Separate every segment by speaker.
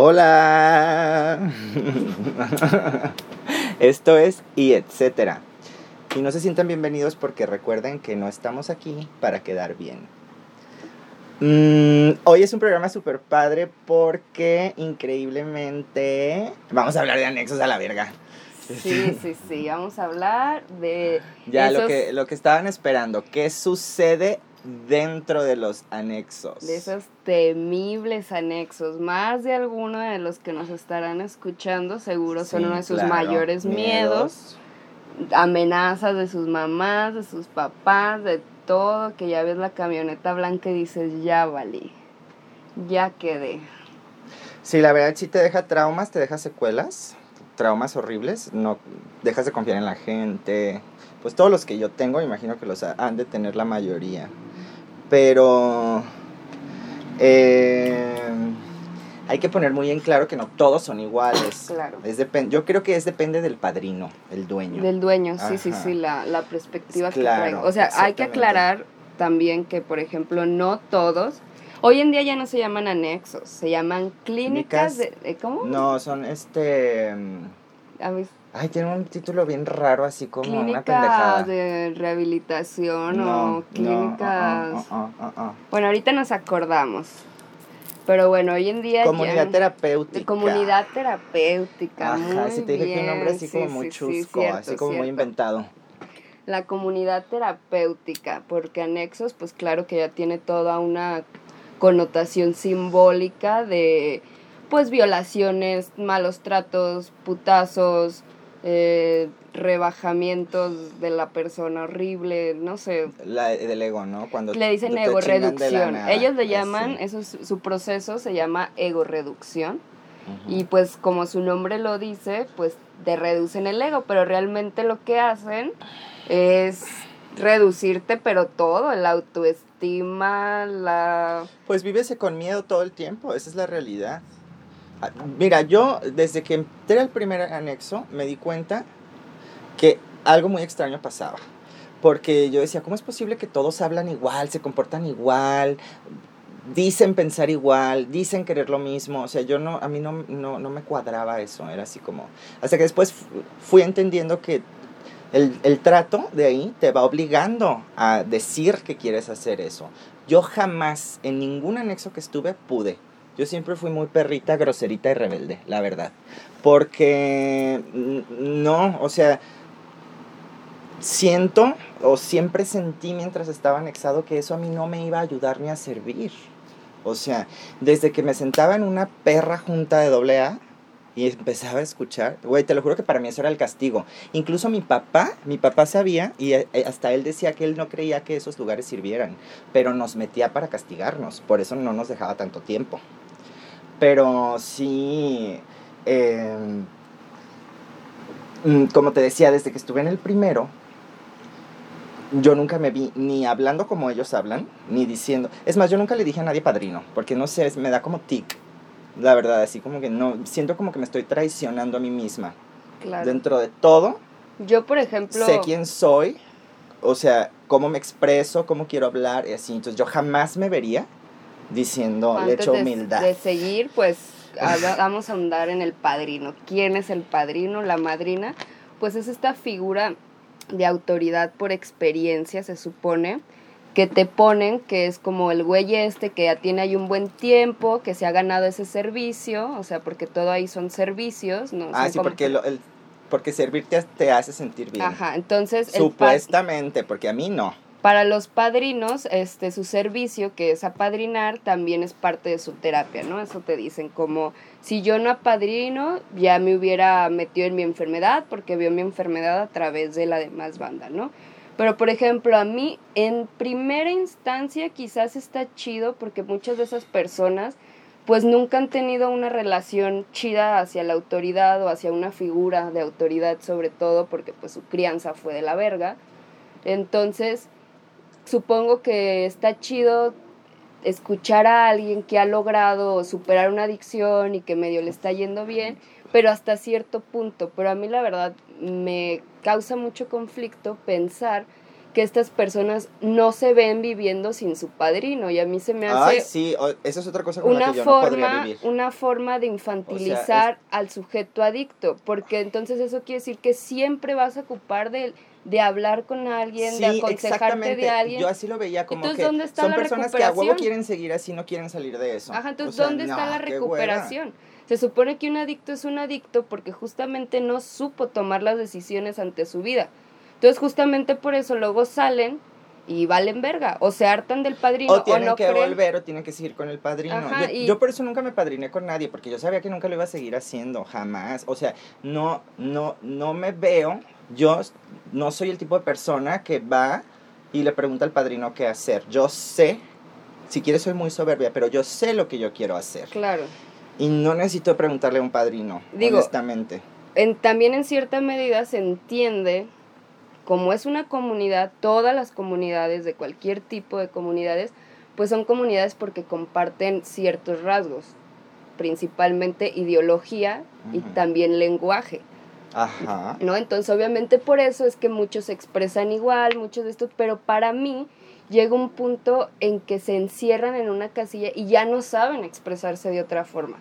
Speaker 1: Hola. Esto es y etcétera. Y no se sientan bienvenidos porque recuerden que no estamos aquí para quedar bien. Mm, hoy es un programa súper padre porque increíblemente vamos a hablar de anexos a la verga.
Speaker 2: Sí, sí, sí, vamos a hablar de...
Speaker 1: Ya lo, que, lo que estaban esperando, ¿qué sucede dentro de los anexos?
Speaker 2: De esos temibles anexos. Más de alguno de los que nos estarán escuchando seguro son
Speaker 1: Sí,
Speaker 2: uno de sus
Speaker 1: claro,
Speaker 2: mayores miedos. Amenazas de sus mamás, de sus papás, de todo, que ya ves la camioneta blanca y dices, ya valí, ya quedé.
Speaker 1: Sí, la verdad sí te deja traumas, te deja secuelas, traumas horribles, no dejas de confiar en la gente. Pues todos los que yo tengo, imagino que los ha- han de tener la mayoría. Pero eh, hay que poner muy en claro que no todos son iguales.
Speaker 2: Claro.
Speaker 1: Es yo creo que es depende del padrino, el dueño.
Speaker 2: Del dueño, sí, sí,
Speaker 1: Ajá.
Speaker 2: sí, la, la perspectiva
Speaker 1: Claro,
Speaker 2: que trae. O sea, hay que aclarar también que, por ejemplo, no todos, hoy en día ya no se llaman anexos, se llaman clínicas de,
Speaker 1: Clínicas,
Speaker 2: ¿eh, ¿cómo?
Speaker 1: No, son este... Ay, tiene un título bien raro, así como una
Speaker 2: clínicas
Speaker 1: pendejada.
Speaker 2: de rehabilitación
Speaker 1: No,
Speaker 2: o clínicas...
Speaker 1: no, ah, ah, ah.
Speaker 2: Bueno, ahorita nos acordamos. Pero bueno, hoy en día
Speaker 1: Comunidad
Speaker 2: ya...
Speaker 1: terapéutica.
Speaker 2: Comunidad terapéutica.
Speaker 1: Ajá, si te dije que un nombre
Speaker 2: bien,
Speaker 1: así
Speaker 2: sí,
Speaker 1: como muy
Speaker 2: sí, sí,
Speaker 1: chusco,
Speaker 2: cierto,
Speaker 1: así como muy inventado.
Speaker 2: La comunidad terapéutica, porque anexos, pues claro que ya tiene toda una connotación simbólica de, pues, violaciones, malos tratos, putazos, eh, rebajamientos de la persona horrible, no sé.
Speaker 1: La del ego, ¿no? Cuando
Speaker 2: Le dicen
Speaker 1: te
Speaker 2: ego reducción. Ellos le llaman, eso es, su proceso se llama ego reducción. Y pues como su nombre lo dice, pues te reducen el ego, pero realmente lo que hacen es reducirte, pero todo, la autoestima, la...
Speaker 1: Pues vívese con miedo todo el tiempo, esa es la realidad. Mira, yo desde que entré al primer anexo me di cuenta que algo muy extraño pasaba. Porque yo decía, ¿cómo es posible que todos hablan igual, se comportan igual, dicen pensar igual, dicen querer lo mismo? O sea, yo no, a mí no, no, no me cuadraba eso, era así como... Hasta que después fu- fui entendiendo que el, el trato de ahí te va obligando a decir que quieres hacer eso. Yo jamás, en ningún anexo que estuve, pude. Yo siempre fui muy perrita, groserita y rebelde, la verdad. Porque mm, no, o sea, siento o siempre sentí mientras estaba anexado que eso a mí no me iba a ayudar ni a servir. O sea, desde que me sentaba en una perra junta de doble A y empezaba a escuchar, güey, te lo juro que para mí eso era el castigo. Incluso mi papá, mi papá sabía y eh, eh, hasta él decía que él no creía que esos lugares sirvieran, pero nos metía para castigarnos, por eso no nos dejaba tanto tiempo. Pero sí, eh, mm, como te decía, desde que estuve en el primero, yo nunca me vi ni hablando como ellos hablan, ni diciendo. Es más, yo nunca le dije a nadie padrino, porque no sé, me da como tic. La verdad, así como que no, siento como que me estoy traicionando a mí misma.
Speaker 2: Claro.
Speaker 1: Dentro de todo,
Speaker 2: Yo, por ejemplo...
Speaker 1: sé quién soy, o sea, cómo me expreso, cómo quiero hablar y así. Entonces yo jamás me vería diciendo, le
Speaker 2: antes
Speaker 1: echo
Speaker 2: de,
Speaker 1: humildad.
Speaker 2: de seguir, pues vamos a ahondar en el padrino. ¿Quién es el padrino, la madrina? Pues es esta figura de autoridad por experiencia, se supone, que te ponen, que es como el güey este que ya tiene ahí un buen tiempo, que se ha ganado ese servicio, o sea, porque todo ahí son servicios, ¿no?
Speaker 1: ah,
Speaker 2: Son
Speaker 1: sí, porque, lo- el, porque servirte te hace sentir bien.
Speaker 2: Ajá, entonces...
Speaker 1: Supuestamente, porque a mí no.
Speaker 2: Para los padrinos, este, su servicio, que es apadrinar, también es parte de su terapia, ¿no? Eso te dicen, como si yo no apadrino, ya me hubiera metido en mi enfermedad, porque vio mi enfermedad a través de la demás banda, ¿no? Pero, por ejemplo, a mí, en primera instancia, quizás está chido, porque muchas de esas personas, pues nunca han tenido una relación chida hacia la autoridad o hacia una figura de autoridad, sobre todo, porque pues su crianza fue de la verga. Entonces, supongo que está chido escuchar a alguien que ha logrado superar una adicción y que medio le está yendo bien, pero hasta cierto punto. Pero a mí la verdad me causa mucho conflicto pensar que estas personas no se ven viviendo sin su padrino y a mí se me hace
Speaker 1: Ay, sí, o- esa es otra cosa con la
Speaker 2: una
Speaker 1: que yo no podría
Speaker 2: forma
Speaker 1: vivir.
Speaker 2: una forma de infantilizar al sujeto adicto porque entonces eso quiere decir que siempre vas a ocupar de, de hablar con alguien de aconsejarte de alguien
Speaker 1: Yo así lo veía como
Speaker 2: Entonces,
Speaker 1: que
Speaker 2: ¿dónde está
Speaker 1: son
Speaker 2: la
Speaker 1: personas que a huevo quieren seguir así, no quieren salir de eso.
Speaker 2: Ajá, entonces,
Speaker 1: O sea,
Speaker 2: ¿dónde está la recuperación? Se supone que un adicto es un adicto porque justamente no supo tomar las decisiones ante su vida. Entonces, justamente por eso luego salen y valen verga, o se hartan del padrino,
Speaker 1: O tienen
Speaker 2: no
Speaker 1: que
Speaker 2: creen.
Speaker 1: volver o tienen que seguir con el padrino.
Speaker 2: Ajá,
Speaker 1: yo,
Speaker 2: y-
Speaker 1: yo por eso nunca me padriné con nadie, porque yo sabía que nunca lo iba a seguir haciendo, jamás. O sea, no, no, no me veo, yo no soy el tipo de persona que va y le pregunta al padrino qué hacer. Yo sé, si quieres soy muy soberbia, pero yo sé lo que yo quiero hacer.
Speaker 2: Claro.
Speaker 1: Y no necesito preguntarle a un padrino,
Speaker 2: Digo,
Speaker 1: honestamente.
Speaker 2: en, también en cierta medida se entiende, como es una comunidad, todas las comunidades de cualquier tipo de comunidades, pues son comunidades porque comparten ciertos rasgos, principalmente ideología y también lenguaje,
Speaker 1: Ajá.
Speaker 2: ¿no? Entonces obviamente por eso es que muchos se expresan igual, muchos de estos, pero para mí llega un punto en que se encierran en una casilla y ya no saben expresarse de otra forma.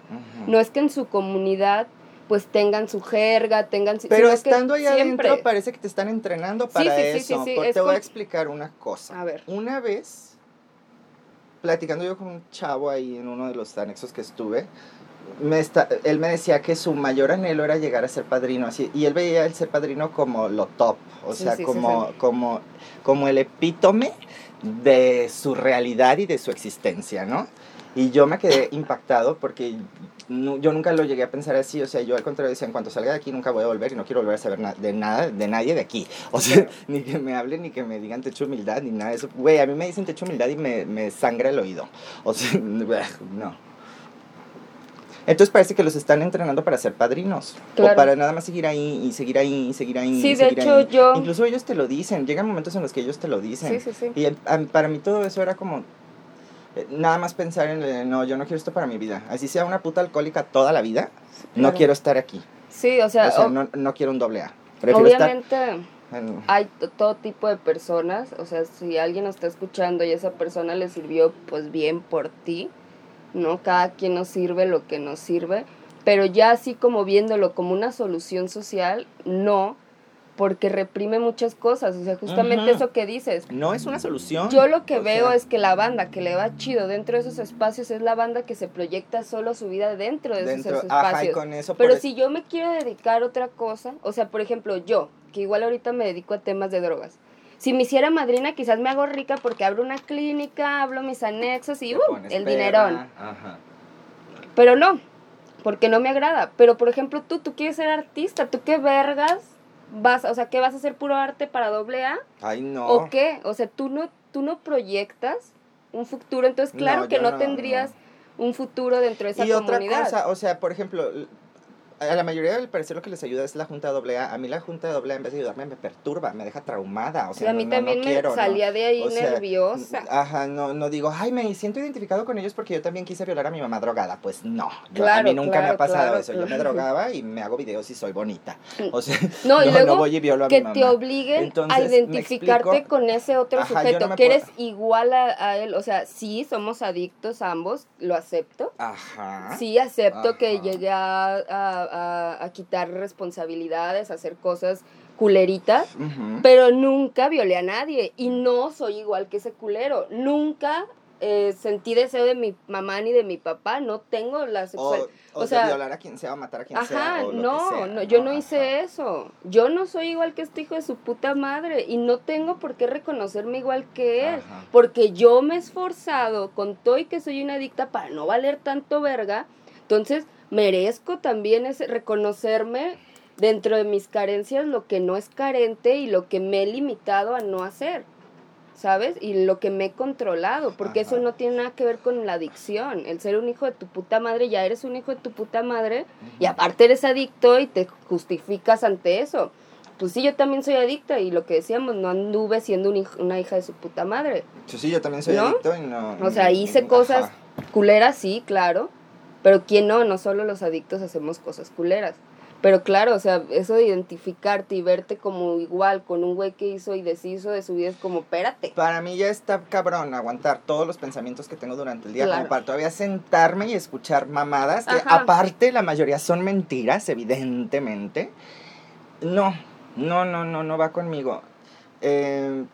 Speaker 2: No es que en su comunidad pues tengan su jerga, tengan...
Speaker 1: Pero
Speaker 2: sino que
Speaker 1: estando
Speaker 2: siempre-
Speaker 1: adentro parece que te están entrenando para
Speaker 2: sí, sí,
Speaker 1: eso.
Speaker 2: sí, sí,
Speaker 1: Porque
Speaker 2: es
Speaker 1: te voy a explicar una cosa.
Speaker 2: A ver.
Speaker 1: Una vez, platicando yo con un chavo ahí en uno de los anexos que estuve, me está, él me decía que su mayor anhelo era llegar a ser padrino. Así, y él veía el ser padrino como lo top. O
Speaker 2: Sí,
Speaker 1: sea,
Speaker 2: sí, sí,
Speaker 1: como, Como, como el epítome de su realidad y de su existencia, ¿no? Y yo me quedé impactado porque yo nunca lo llegué a pensar así, o sea, yo al contrario decía, en cuanto salga de aquí nunca voy a volver y no quiero volver a saber na- de nada, de nadie de aquí. O sea, ni que me hablen, ni que me digan techo humildad, ni nada de eso. Güey, a mí me dicen techo humildad y me, me sangra el oído. O sea, no. Entonces parece que los están entrenando para ser padrinos.
Speaker 2: Claro.
Speaker 1: O para nada más seguir ahí y seguir ahí y seguir ahí.
Speaker 2: Sí,
Speaker 1: y
Speaker 2: de
Speaker 1: seguir
Speaker 2: hecho,
Speaker 1: ahí.
Speaker 2: yo-
Speaker 1: Incluso ellos te lo dicen. Llegan momentos en los que ellos te lo dicen.
Speaker 2: Sí, sí, sí.
Speaker 1: Y a- para mí todo eso era como eh, nada más pensar en, eh, no, yo no quiero esto para mi vida. Así sea una puta alcohólica toda la vida, no
Speaker 2: claro.
Speaker 1: quiero estar aquí.
Speaker 2: Sí, o sea,
Speaker 1: O sea,
Speaker 2: o-
Speaker 1: no, no quiero un doble A. Prefiero
Speaker 2: obviamente
Speaker 1: estar
Speaker 2: hay todo tipo de personas, o sea, si alguien nos está escuchando y esa persona le sirvió pues bien por ti, ¿no? Cada quien nos sirve lo que nos sirve, pero ya así como viéndolo como una solución social, no, porque reprime muchas cosas, o sea, justamente eso que dices.
Speaker 1: No es una solución.
Speaker 2: Yo lo que
Speaker 1: O
Speaker 2: veo
Speaker 1: sea,
Speaker 2: es que la banda que le va chido dentro de esos espacios es la banda que se proyecta solo su vida dentro de
Speaker 1: dentro,
Speaker 2: esos
Speaker 1: ajá, y
Speaker 2: espacios.
Speaker 1: con eso
Speaker 2: Pero
Speaker 1: por
Speaker 2: si yo me quiero dedicar a otra cosa, o sea, por ejemplo, yo, que igual ahorita me dedico a temas de drogas. Si me hiciera madrina, quizás me hago rica porque abro una clínica, hablo mis anexos y uh, el
Speaker 1: perra,
Speaker 2: dinerón.
Speaker 1: Ajá.
Speaker 2: Pero no, porque no me agrada. Pero por ejemplo, tú, tú quieres ser artista, ¿tú qué vergas vas, o sea, qué vas a hacer puro arte para doble A?
Speaker 1: Ay, no.
Speaker 2: ¿O qué? O sea, tú no, tú no proyectas un futuro, entonces claro
Speaker 1: No,
Speaker 2: que no,
Speaker 1: no,
Speaker 2: tendrías un futuro dentro de esa
Speaker 1: y otra
Speaker 2: comunidad.
Speaker 1: cosa, o sea, por ejemplo, a la mayoría del parecer lo que les ayuda es la junta doble A. A mí la junta doble A en vez de ayudarme me perturba, me deja traumada. O
Speaker 2: Sí,
Speaker 1: sea,
Speaker 2: a mí
Speaker 1: no- no-
Speaker 2: también
Speaker 1: no
Speaker 2: me
Speaker 1: quiero, ¿no?
Speaker 2: salía de ahí
Speaker 1: O sea,
Speaker 2: nerviosa.
Speaker 1: Ajá, no, no digo, ay, me siento identificado con ellos porque yo también quise violar a mi mamá drogada. Pues no, yo- a
Speaker 2: Claro,
Speaker 1: mí nunca me
Speaker 2: claro,
Speaker 1: ha pasado
Speaker 2: claro,
Speaker 1: eso. Yo me
Speaker 2: claro.
Speaker 1: drogaba y me hago videos y soy bonita. O sea,
Speaker 2: No, y
Speaker 1: no,
Speaker 2: luego
Speaker 1: no voy y violo a
Speaker 2: que
Speaker 1: mi mamá.
Speaker 2: te obliguen
Speaker 1: Entonces,
Speaker 2: a
Speaker 1: ¿me
Speaker 2: identificarte
Speaker 1: explico?
Speaker 2: con ese otro
Speaker 1: Ajá, no
Speaker 2: sujeto,
Speaker 1: me
Speaker 2: que eres igual a, a él. O sea, sí, somos adictos ambos, lo acepto.
Speaker 1: Ajá.
Speaker 2: Sí, acepto que
Speaker 1: Ajá.
Speaker 2: llegué a, a- a- a quitar responsabilidades, a hacer cosas culeritas, pero nunca violé a nadie y no soy igual que ese culero. Nunca eh, sentí deseo de mi mamá ni de mi papá, no tengo la
Speaker 1: O,
Speaker 2: sexual...
Speaker 1: o, de
Speaker 2: sea,
Speaker 1: violar a quien sea o matar a quien sea.
Speaker 2: Ajá,
Speaker 1: o lo
Speaker 2: no,
Speaker 1: que sea,
Speaker 2: no, yo no
Speaker 1: Ajá.
Speaker 2: hice eso. Yo no soy igual que este hijo de su puta madre y no tengo por qué reconocerme igual que él,
Speaker 1: Ajá.
Speaker 2: porque yo me he esforzado con todo y que soy una adicta para no valer tanto verga. Entonces, merezco también ese reconocerme dentro de mis carencias lo que no es carente y lo que me he limitado a no hacer. ¿Sabes? Y lo que me he controlado, porque eso no tiene nada que ver con la adicción. El ser un hijo de tu puta madre, ya eres un hijo de tu puta madre, y aparte eres adicto y te justificas ante eso. Pues sí, yo también soy adicta y lo que decíamos, no anduve siendo un una hija de su puta madre.
Speaker 1: Sí, sí, yo también soy
Speaker 2: ¿No?
Speaker 1: adicto y no.
Speaker 2: O sea, hice
Speaker 1: Ajá.
Speaker 2: cosas culeras, sí, claro, pero ¿quién no? No solo los adictos hacemos cosas culeras. Pero claro, o sea, eso de identificarte y verte como igual con un güey que hizo y deshizo de su vida es como, espérate.
Speaker 1: Para mí ya está cabrón aguantar todos los pensamientos que tengo durante el día,
Speaker 2: Claro.
Speaker 1: como para todavía sentarme y escuchar mamadas, que
Speaker 2: Ajá.
Speaker 1: aparte la mayoría son mentiras, evidentemente. No, no, no, no, no va conmigo. Eh,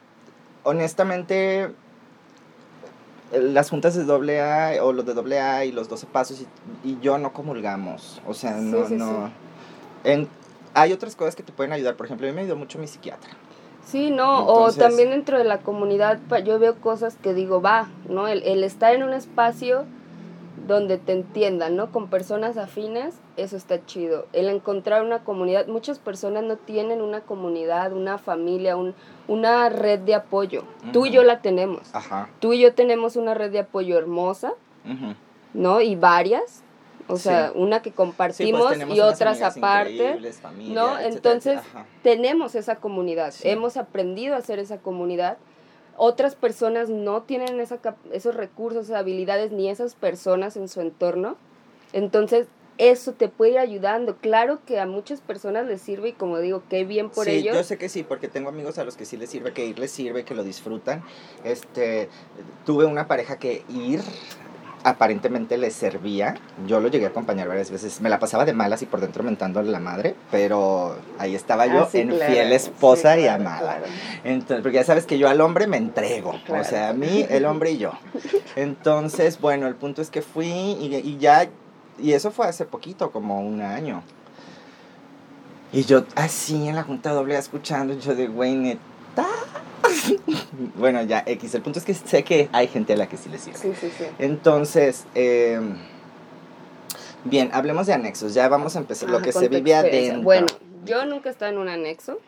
Speaker 1: honestamente, las juntas de doble A o los de doble A y los 12 pasos y, y yo no comulgamos. O sea,
Speaker 2: Sí,
Speaker 1: no,
Speaker 2: sí,
Speaker 1: no. En, hay otras cosas que te pueden ayudar. Por ejemplo, a mí me ayudó mucho mi psiquiatra.
Speaker 2: Sí, no,
Speaker 1: Entonces-
Speaker 2: o también dentro de la comunidad yo veo cosas que digo, va, ¿no? El, el estar en un espacio donde te entiendan, ¿no? Con personas afines, eso está chido. El encontrar una comunidad, muchas personas no tienen una comunidad, una familia, un, una red de apoyo. Tú y yo la tenemos.
Speaker 1: Ajá.
Speaker 2: Tú y yo tenemos una red de apoyo hermosa. ¿no? Y varias. O sea, una que
Speaker 1: Sí,
Speaker 2: compartimos
Speaker 1: pues tenemos
Speaker 2: y otras aparte.
Speaker 1: familia,
Speaker 2: ¿no?
Speaker 1: etcétera,
Speaker 2: Entonces, tenemos esa comunidad,
Speaker 1: Sí.
Speaker 2: hemos aprendido a hacer esa comunidad. Otras personas no tienen esa esos recursos, esas habilidades, ni esas personas en su entorno. Entonces, eso te puede ir ayudando. Claro que a muchas personas les sirve y como digo, qué bien por
Speaker 1: sí,
Speaker 2: ellos.
Speaker 1: yo sé que sí, porque tengo amigos a los que sí les sirve, que ir les sirve, que lo disfrutan. Este, tuve una pareja que ir aparentemente les servía. Yo lo llegué a acompañar varias veces. Me la pasaba de malas y por dentro mentándole la madre, pero ahí estaba yo
Speaker 2: Ah, sí,
Speaker 1: en
Speaker 2: claro,
Speaker 1: fiel esposa
Speaker 2: sí,
Speaker 1: y amada.
Speaker 2: claro.
Speaker 1: Entonces, porque ya sabes que yo al hombre me entrego. O sea, a mí, el hombre y yo. Entonces, bueno, el punto es que fui y, y ya, y eso fue hace poquito, como un año. Y yo así en la junta doble escuchando, yo de, güey, neta. bueno, ya, X. El punto es que sé que hay gente a la que sí le sirve.
Speaker 2: Sí, sí, sí.
Speaker 1: Entonces, eh, bien, hablemos de anexos. Ya vamos a empezar lo
Speaker 2: Ajá,
Speaker 1: que se
Speaker 2: experiencia.
Speaker 1: adentro.
Speaker 2: Bueno, yo nunca he estado en un anexo.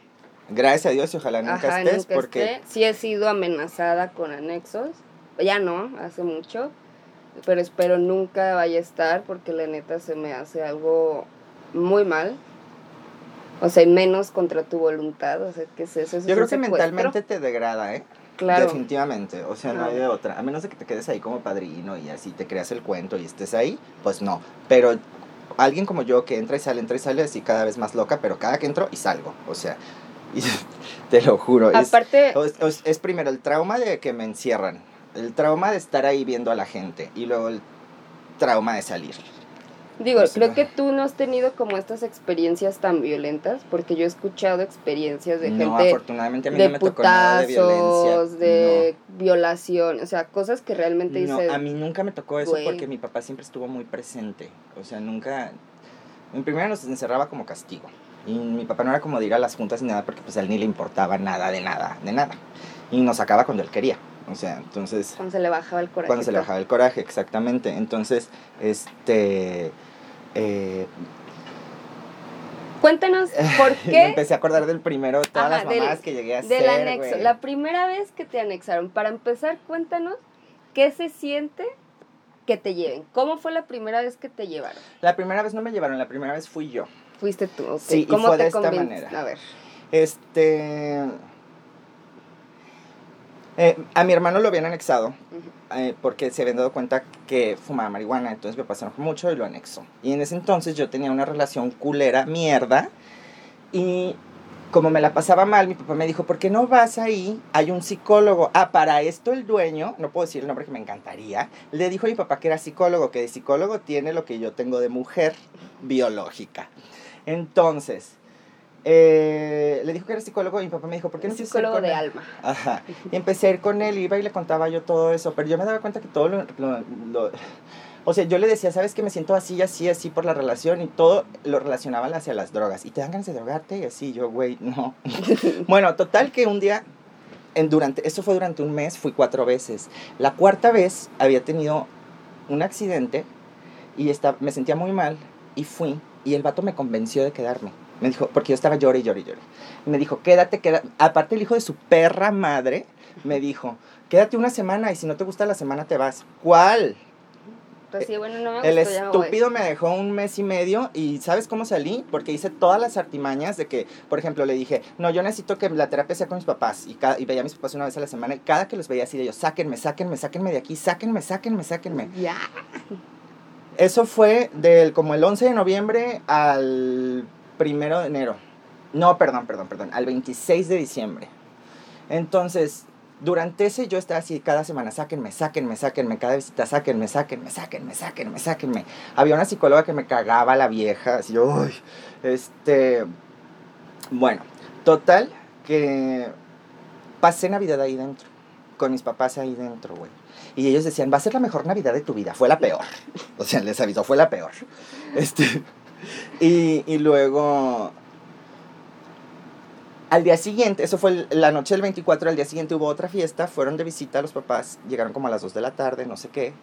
Speaker 1: Gracias a Dios y ojalá nunca
Speaker 2: Ajá,
Speaker 1: estés
Speaker 2: nunca
Speaker 1: porque...
Speaker 2: esté. Sí he sido amenazada con anexos. Ya no, hace mucho. Pero espero nunca vaya a estar porque la neta se me hace algo muy mal. O sea, y menos contra tu voluntad. O sea, ¿qué es eso? Eso es
Speaker 1: Yo creo que
Speaker 2: secuestro.
Speaker 1: mentalmente te degrada, ¿eh?
Speaker 2: Claro.
Speaker 1: Definitivamente, o sea, no hay de otra. A menos de que te quedes ahí como padrino y así te creas el cuento y estés ahí, pues no. Pero alguien como yo que entra y sale, entra y sale, así cada vez más loca, pero cada que entro y salgo, o sea, y te lo juro.
Speaker 2: Aparte,
Speaker 1: es, es- es primero el trauma de que me encierran, el trauma de estar ahí viendo a la gente y luego el trauma de salir.
Speaker 2: Digo,
Speaker 1: pues,
Speaker 2: creo
Speaker 1: no.
Speaker 2: que tú no has tenido como estas experiencias tan violentas porque yo he escuchado experiencias de
Speaker 1: no,
Speaker 2: gente
Speaker 1: afortunadamente a mí
Speaker 2: de
Speaker 1: no me tocó nada de violencia.
Speaker 2: putazos, de violación, o sea, cosas que realmente
Speaker 1: No,
Speaker 2: dices,
Speaker 1: a mí nunca me tocó eso
Speaker 2: güey.
Speaker 1: porque mi papá siempre estuvo muy presente. O sea, nunca... En primera nos encerraba como castigo. Y mi papá no era como de ir a las juntas ni nada porque pues a él ni le importaba nada de nada, de nada. Y nos sacaba cuando él quería. O sea, entonces...
Speaker 2: cuando se le bajaba el coraje.
Speaker 1: Cuando se le bajaba el coraje, exactamente. Entonces, este... eh,
Speaker 2: Cuéntanos por
Speaker 1: me
Speaker 2: qué
Speaker 1: empecé a acordar del primero, todas
Speaker 2: Ajá,
Speaker 1: las
Speaker 2: del-
Speaker 1: mamadas que llegué a hacer,
Speaker 2: del anexo. La primera vez que te anexaron, para empezar, cuéntanos qué se siente que te lleven. ¿Cómo fue la primera vez que te llevaron?
Speaker 1: La primera vez no me llevaron, la primera vez fui yo.
Speaker 2: Fuiste tú, ok.
Speaker 1: Sí, y
Speaker 2: ¿Cómo
Speaker 1: fue
Speaker 2: te
Speaker 1: de esta manera.
Speaker 2: A ver.
Speaker 1: Este. Eh, a mi hermano lo habían anexado
Speaker 2: Ujú.
Speaker 1: eh, porque se habían dado cuenta que fumaba marihuana, entonces me pasaron mucho y lo anexó. Y en ese entonces yo tenía una relación culera, mierda, y como me la pasaba mal, mi papá me dijo, ¿por qué no vas ahí? Hay un psicólogo. Ah, para esto el dueño, no puedo decir el nombre que me encantaría, le dijo a mi papá que era psicólogo, que de psicólogo tiene lo que yo tengo de mujer biológica. Entonces, eh, le dijo que era psicólogo y mi papá me dijo, ¿por qué no ir
Speaker 2: psicólogo
Speaker 1: con
Speaker 2: de
Speaker 1: él?"
Speaker 2: alma.
Speaker 1: Ajá. Y empecé a ir con él, iba y le contaba yo todo eso, pero yo me daba cuenta que todo lo... lo- lo- o sea, yo le decía, ¿sabes que Me siento así, así, así por la relación y todo lo relacionaban hacia las drogas. Y te dan ganas de drogarte y así, yo, güey, no. bueno, total que un día, en durante, eso fue durante un mes, fui cuatro veces. La cuarta vez había tenido un accidente y esta- me sentía muy mal y fui y el vato me convenció de quedarme. Me dijo, porque yo estaba llore llore llore. Me dijo, quédate, quédate. Aparte el hijo de su perra madre me dijo, quédate una semana y si no te gusta la semana te vas. ¿Cuál?
Speaker 2: Pues sí, bueno, no me
Speaker 1: El
Speaker 2: gustó, voy.
Speaker 1: estúpido me dejó un mes y medio y ¿sabes cómo salí? Porque hice todas las artimañas de que, por ejemplo, le dije, no, yo necesito que la terapia sea con mis papás y, cada, y veía a mis papás una vez a la semana y cada que los veía así de ellos, sáquenme, sáquenme, sáquenme de aquí, sáquenme, sáquenme, sáquenme.
Speaker 2: Ya.
Speaker 1: Eso fue del como el 11 de noviembre al primero de enero. No, perdón, perdón, perdón. Al 26 de diciembre. Entonces, durante ese yo estaba así cada semana, sáquenme, sáquenme, sáquenme, cada visita, sáquenme, sáquenme, sáquenme, sáquenme, sáquenme. Había una psicóloga que me cagaba la vieja, así, uy, este, bueno, total, que pasé Navidad ahí dentro, con mis papás ahí dentro, güey. Y ellos decían, va a ser la mejor Navidad de tu vida. Fue la peor. O sea, les aviso, fue la peor. Este, y, y luego, al día siguiente, eso fue la noche del 24, al día siguiente hubo otra fiesta, fueron de visita los papás, llegaron como a las 2 de la tarde, no sé qué.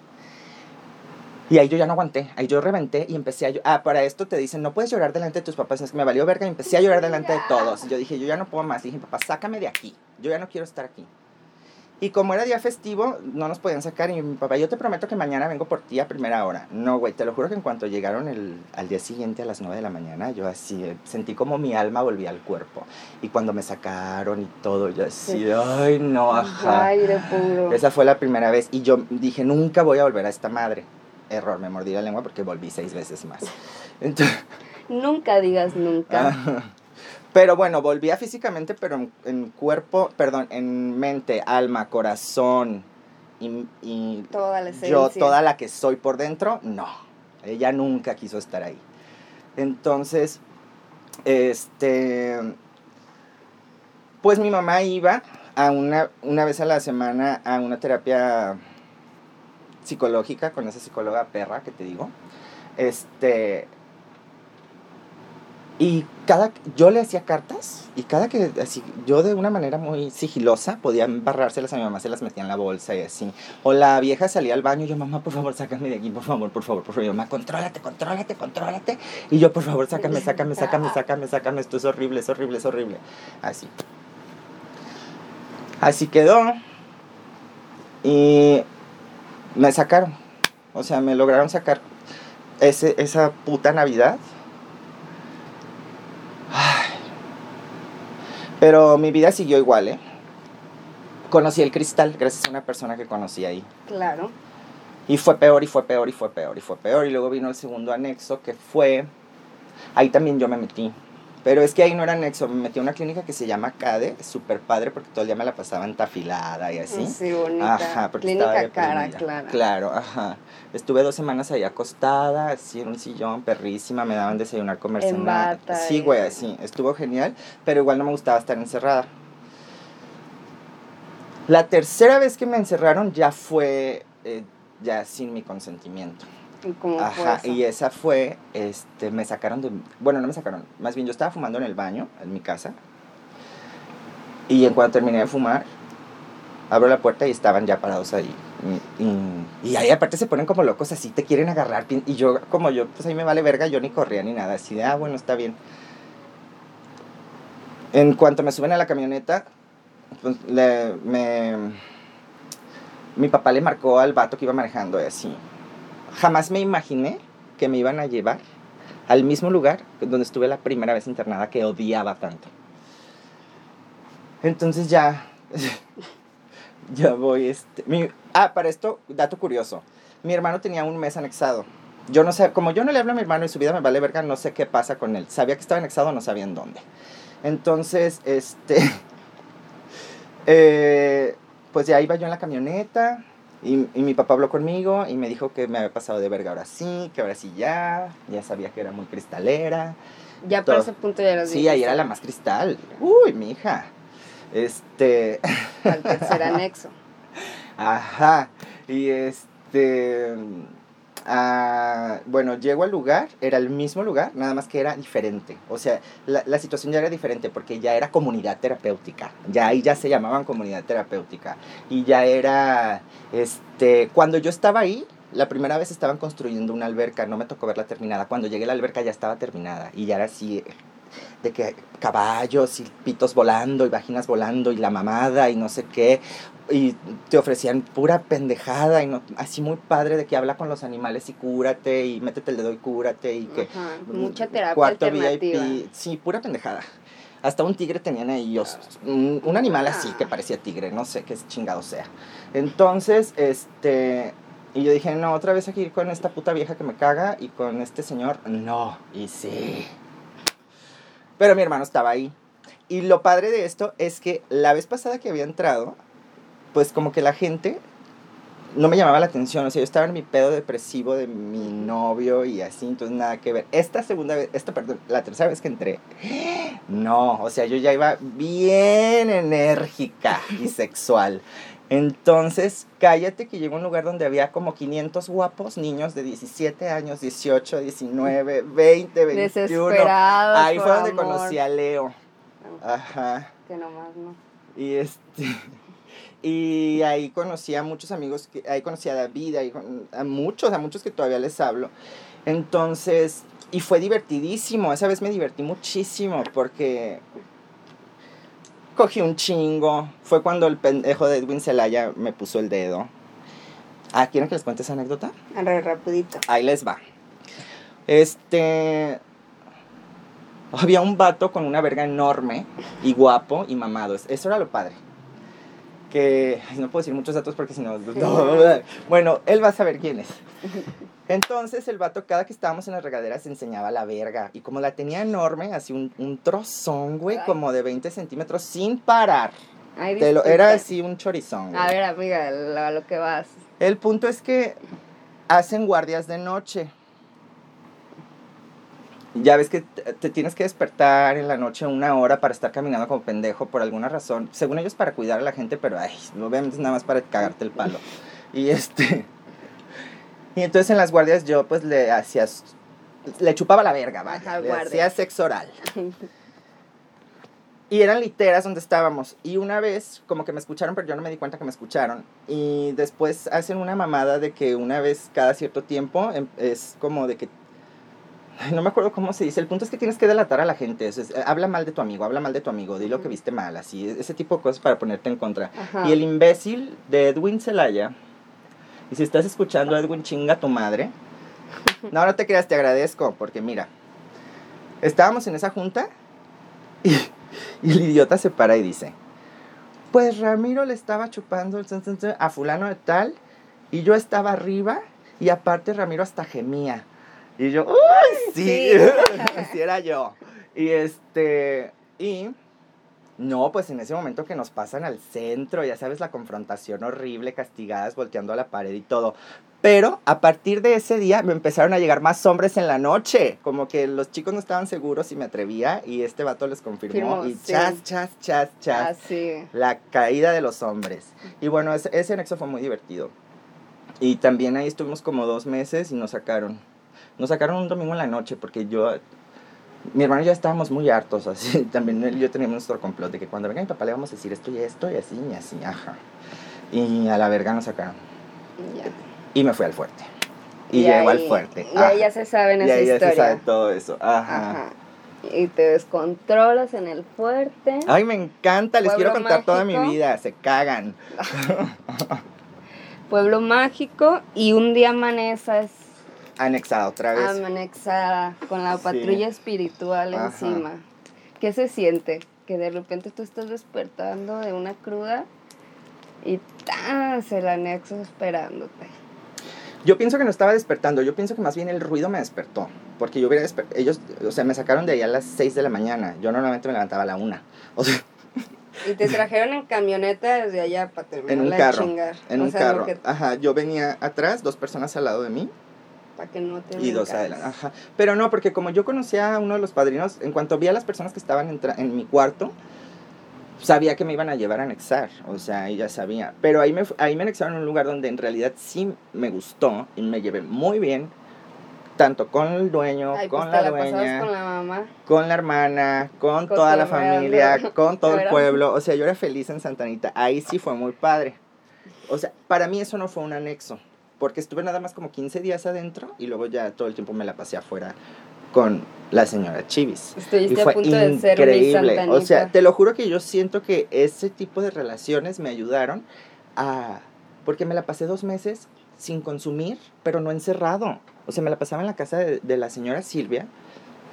Speaker 1: Y ahí yo ya no aguanté, ahí yo reventé y empecé a llorar. Ah, para esto te dicen, no puedes llorar delante de tus papás. Es que me valió verga y empecé a llorar delante de todos. Y yo dije, yo ya no puedo más. Dije, papá, sácame de aquí. Yo ya no quiero estar aquí. Y como era día festivo, no nos podían sacar. Y mi papá, yo te prometo que mañana vengo por ti a primera hora. No, güey, te lo juro que en cuanto llegaron el, al día siguiente a las 9 de la mañana, yo así eh, sentí como mi alma volvía al cuerpo. Y cuando me sacaron y todo, yo así, ay, no, ajá.
Speaker 2: Aire puro.
Speaker 1: Esa fue la primera vez. Y yo dije, nunca voy a volver a esta madre. Error, me mordí la lengua porque volví seis veces más. Entonces,
Speaker 2: Nunca digas nunca.
Speaker 1: Pero bueno, volvía físicamente, pero en, en cuerpo, perdón, en mente, alma, corazón y, y
Speaker 2: Toda la esencia.
Speaker 1: yo, toda la que soy por dentro, no. Ella nunca quiso estar ahí. Entonces, este, pues mi mamá iba a una, una vez a la semana a una terapia psicológica con esa psicóloga perra que te digo. Este, y cada, yo le hacía cartas y cada que, así, yo de una manera muy sigilosa podía embarrárselas a mi mamá, se las metía en la bolsa y así. O la vieja salía al baño y yo, mamá, por favor, sácame de aquí, por favor, por favor, por favor. Y yo, mamá, contrólate, contrólate, contrólate. Y yo, por favor, sácame, sácame, sácame, sácame, sácame, esto es horrible, es horrible, es horrible. Así. Así quedó. Y me sacaron. O sea, me lograron sacar ese, esa puta Navidad. Pero mi vida siguió igual, ¿eh? Conocí el cristal gracias a una persona que conocí ahí.
Speaker 2: Claro.
Speaker 1: Y fue peor, y fue peor, y fue peor, y fue peor. Y luego vino el segundo anexo que fue... Ahí también yo me metí. Pero es que ahí no era anexo, me metí a una clínica que se llama CADE, súper padre porque todo el día me la pasaba entafilada y así.
Speaker 2: Sí, bonita.
Speaker 1: Ajá, porque estaba
Speaker 2: Clínica cara, clara.
Speaker 1: Claro, ajá. Estuve dos semanas ahí acostada, así en un sillón, perrísima, me daban desayunar, comer,
Speaker 2: En
Speaker 1: cenar.
Speaker 2: bata
Speaker 1: Sí, güey, así. Estuvo genial, pero igual no me gustaba estar encerrada. La tercera vez que me encerraron ya fue eh, ya sin mi consentimiento.
Speaker 2: ¿Y cómo fue
Speaker 1: Ajá,
Speaker 2: eso?
Speaker 1: y esa fue, este, me sacaron de, bueno, no me sacaron, más bien yo estaba fumando en el baño, en mi casa, y en cuanto terminé de fumar, abro la puerta y estaban ya parados ahí, y, y, y ahí aparte se ponen como locos, así te quieren agarrar, y yo, como yo, pues ahí me vale verga, yo ni corría ni nada, así de, ah, bueno, está bien. En cuanto me suben a la camioneta, pues, le, me, mi papá le marcó al vato que iba manejando y así, jamás me imaginé que me iban a llevar al mismo lugar donde estuve la primera vez internada que odiaba tanto. Entonces ya, ya voy, este, mi- ah, para esto, dato curioso, mi hermano tenía un mes anexado. Yo no sé, como yo no le hablo a mi hermano y su vida me vale verga, no sé qué pasa con él. Sabía que estaba anexado, no sabía en dónde. Entonces, este, eh, pues ya iba yo en la camioneta y, y mi papá habló conmigo y me dijo que me había pasado de verga ahora sí, que ahora sí ya, ya sabía que era muy cristalera.
Speaker 2: Ya por
Speaker 1: todo.
Speaker 2: ese punto ya lo
Speaker 1: Sí, ahí era la más cristal. Uy, mi hija. Este,
Speaker 2: Al tercer anexo.
Speaker 1: ajá. Y este, ah, bueno, llego al lugar, era el mismo lugar, nada más que era diferente. O sea, la, la situación ya era diferente porque ya era comunidad terapéutica. Ya ahí ya se llamaban comunidad terapéutica. Y ya era, este, cuando yo estaba ahí, la primera vez estaban construyendo una alberca, no me tocó verla terminada. Cuando llegué a la alberca ya estaba terminada y ya era así de que caballos y pitos volando y vaginas volando y la mamada y no sé qué y te ofrecían pura pendejada y no así muy padre de que habla con los animales y cúrate y métete el dedo y cúrate y que
Speaker 2: Ajá, mucha terapia
Speaker 1: cuarto
Speaker 2: alternativa.
Speaker 1: VIP sí pura pendejada. Hasta un tigre tenían ellos un, un animal así que parecía tigre no sé qué chingado sea. Entonces este y yo dije no otra vez aquí con esta puta vieja que me caga y con este señor no y sí Pero mi hermano estaba ahí. Y lo padre de esto es que la vez pasada que había entrado, pues como que la gente no me llamaba la atención. O sea, yo estaba en mi pedo depresivo de mi novio y así, entonces nada que ver. Esta segunda vez, esta, perdón, la tercera vez que entré, no, o sea, yo ya iba bien enérgica y sexual. Entonces, cállate que llegó a un lugar donde había como 500 guapos niños de 17 años, 18, 19, 20, 21.
Speaker 2: Desesperados
Speaker 1: Ahí fue donde
Speaker 2: amor.
Speaker 1: conocí a Leo. Ajá.
Speaker 2: Que nomás no.
Speaker 1: Y este y ahí conocí a muchos amigos, que, ahí conocí a David, ahí a muchos, a muchos que todavía les hablo. Entonces, y fue divertidísimo, esa vez me divertí muchísimo porque cogí un chingo. Fue cuando el pendejo de Edwin Celaya me puso el dedo. Ah, ¿quieren que les cuente esa anécdota?
Speaker 2: A ver, rapidito.
Speaker 1: Ahí les va. Este. Había un vato con una verga enorme y guapo y mamado. Es- Eso era lo padre. Que. No puedo decir muchos datos porque si no. no- Bueno, él va a saber quién es. Entonces el vato, cada que estábamos en las regaderas, enseñaba la verga. Y como la tenía enorme, así un, un trozón, güey, como de 20 centímetros, sin parar.
Speaker 2: Ay,
Speaker 1: Te lo- era así un chorizón. güey.
Speaker 2: A ver, amiga, lo- a lo que vas.
Speaker 1: El punto es que hacen guardias de noche. Ya ves que te tienes que despertar en la noche una hora para estar caminando como pendejo por alguna razón. Según ellos para cuidar a la gente, pero ay, obviamente es nada más para cagarte el palo. Y este. Y entonces en las guardias yo pues le hacía. Le chupaba la verga, vaya.
Speaker 2: Ajá,
Speaker 1: le
Speaker 2: guardia.
Speaker 1: hacía sexo oral. Y eran literas donde estábamos. Y una vez, como que me escucharon, pero yo no me di cuenta que me escucharon. Y después hacen una mamada de que una vez cada cierto tiempo em- es como de que. No me acuerdo cómo se dice. El punto es que tienes que delatar a la gente. Es- es, eh, habla mal de tu amigo, habla mal de tu amigo, di lo que viste mal, así. Ese tipo de cosas para ponerte en contra.
Speaker 2: Ajá.
Speaker 1: Y el imbécil de Edwin Celaya. Y si estás escuchando, Edwin, chinga tu madre. No, no te creas, te agradezco, porque mira, estábamos en esa junta y, y el idiota se para y dice, pues Ramiro le estaba chupando el a fulano de tal y yo estaba arriba y aparte Ramiro hasta gemía. Y yo, ¡uy! Sí,
Speaker 2: Sí.
Speaker 1: así era yo. Y este, y no, pues en ese momento que nos pasan al centro, ya sabes, la confrontación horrible, castigadas, volteando a la pared y todo. Pero a partir de ese día me empezaron a llegar más hombres en la noche. Como que los chicos no estaban seguros si me atrevía y este vato les confirmó.
Speaker 2: Firmó,
Speaker 1: y
Speaker 2: sí.
Speaker 1: chas, chas, chas, chas.
Speaker 2: Ah, sí.
Speaker 1: La caída de los hombres. Y bueno, ese, ese anexo fue muy divertido. Y también ahí estuvimos como dos meses y nos sacaron. Nos sacaron un domingo en la noche porque yo... Mi hermano y yo estábamos muy hartos, así. También él y yo teníamos nuestro complot de que cuando venga mi papá le vamos a decir esto y esto y así y así, ajá. Y a la verga nos sacaron.
Speaker 2: Ya.
Speaker 1: Y me fui al fuerte. Y, llegó al fuerte.
Speaker 2: Y ahí ya se sabe en
Speaker 1: Y
Speaker 2: esa
Speaker 1: ahí ya
Speaker 2: historia.
Speaker 1: se sabe todo eso. Ajá.
Speaker 2: Ajá. Y te descontrolas en el fuerte.
Speaker 1: Ay, me encanta. Les quiero contar toda mi vida. Se cagan.
Speaker 2: Pueblo mágico. Y un día amaneces
Speaker 1: Anexada otra vez.
Speaker 2: anexada con la
Speaker 1: Sí.
Speaker 2: patrulla espiritual
Speaker 1: Ajá.
Speaker 2: encima. ¿Qué se siente? Que de repente tú estás despertando de una cruda y ¡tas! el anexo esperándote.
Speaker 1: Yo pienso que no estaba despertando, yo pienso que más bien el ruido me despertó. Porque yo hubiera despertado, ellos, o sea, me sacaron de ahí a las 6 de la mañana. Yo normalmente me levantaba a la 1. O sea,
Speaker 2: Y te trajeron en camioneta desde allá para terminar
Speaker 1: en un
Speaker 2: de
Speaker 1: carro.
Speaker 2: chingar.
Speaker 1: En
Speaker 2: O
Speaker 1: un
Speaker 2: sea,
Speaker 1: carro.
Speaker 2: que-
Speaker 1: Ajá, yo venía atrás, dos personas al lado de mí
Speaker 2: para que no te
Speaker 1: y dos adelante. Ajá. Pero no, porque como yo conocía a uno de los padrinos, en cuanto vi a las personas que estaban entra- en mi cuarto, sabía que me iban a llevar a anexar, o sea, ya sabía. Pero ahí me, ahí me anexaron en un lugar donde en realidad sí me gustó y me llevé muy bien, tanto con el dueño,
Speaker 2: Ay,
Speaker 1: con
Speaker 2: pues
Speaker 1: la dueña,
Speaker 2: con la mamá.
Speaker 1: con la hermana, con toda la familia, con todo el pueblo. O sea, yo era feliz en Santanita. Ahí sí fue muy padre. O sea, para mí eso no fue un anexo, porque estuve nada más como 15 días adentro y luego ya todo el tiempo me la pasé afuera con la señora Chivis.
Speaker 2: Estuviste
Speaker 1: Y
Speaker 2: a
Speaker 1: fue
Speaker 2: punto de ser mi
Speaker 1: increíble. O sea, te lo juro que yo siento que ese tipo de relaciones me ayudaron a... Porque me la pasé dos meses sin consumir, pero no encerrado. O sea, me la pasaba en la casa de, de la señora Silvia,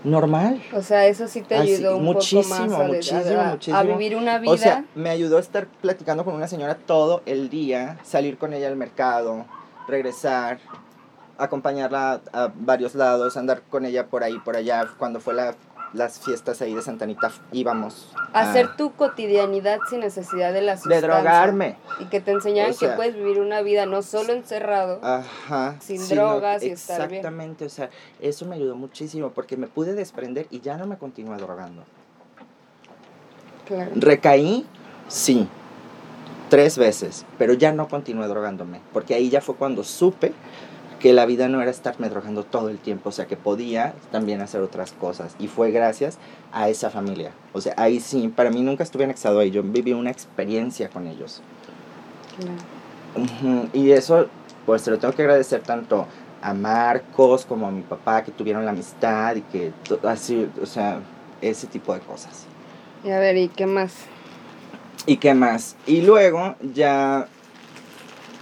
Speaker 1: normal.
Speaker 2: O sea, eso sí te ayudó un
Speaker 1: muchísimo,
Speaker 2: poco más a,
Speaker 1: muchísimo,
Speaker 2: a- a
Speaker 1: muchísimo.
Speaker 2: vivir una vida.
Speaker 1: O sea, me ayudó a estar platicando con una señora todo el día, salir con ella al mercado, regresar, acompañarla a varios lados, andar con ella por ahí, por allá. Cuando fue la las fiestas ahí de Santanita íbamos.
Speaker 2: a Hacer tu cotidianidad sin necesidad de la
Speaker 1: sustancia. De drogarme.
Speaker 2: Y que te enseñaran que puedes vivir una vida no solo encerrado,
Speaker 1: ajá,
Speaker 2: sin drogas y estar bien.
Speaker 1: Exactamente, o sea, eso me ayudó muchísimo porque me pude desprender y ya no me continúa drogando.
Speaker 2: Claro.
Speaker 1: Recaí, sí, tres veces, pero ya no continué drogándome, porque ahí ya fue cuando supe que la vida no era estarme drogando todo el tiempo, o sea, que podía también hacer otras cosas. Y fue gracias a esa familia. O sea, ahí sí, para mí nunca estuve anexado ahí, yo viví una experiencia con ellos. Y eso, pues se lo tengo que agradecer tanto a Marcos como a mi papá, que tuvieron la amistad y que así, o sea, ese tipo de cosas.
Speaker 2: Y a ver, ¿y qué más?
Speaker 1: ¿Y qué más? Y luego ya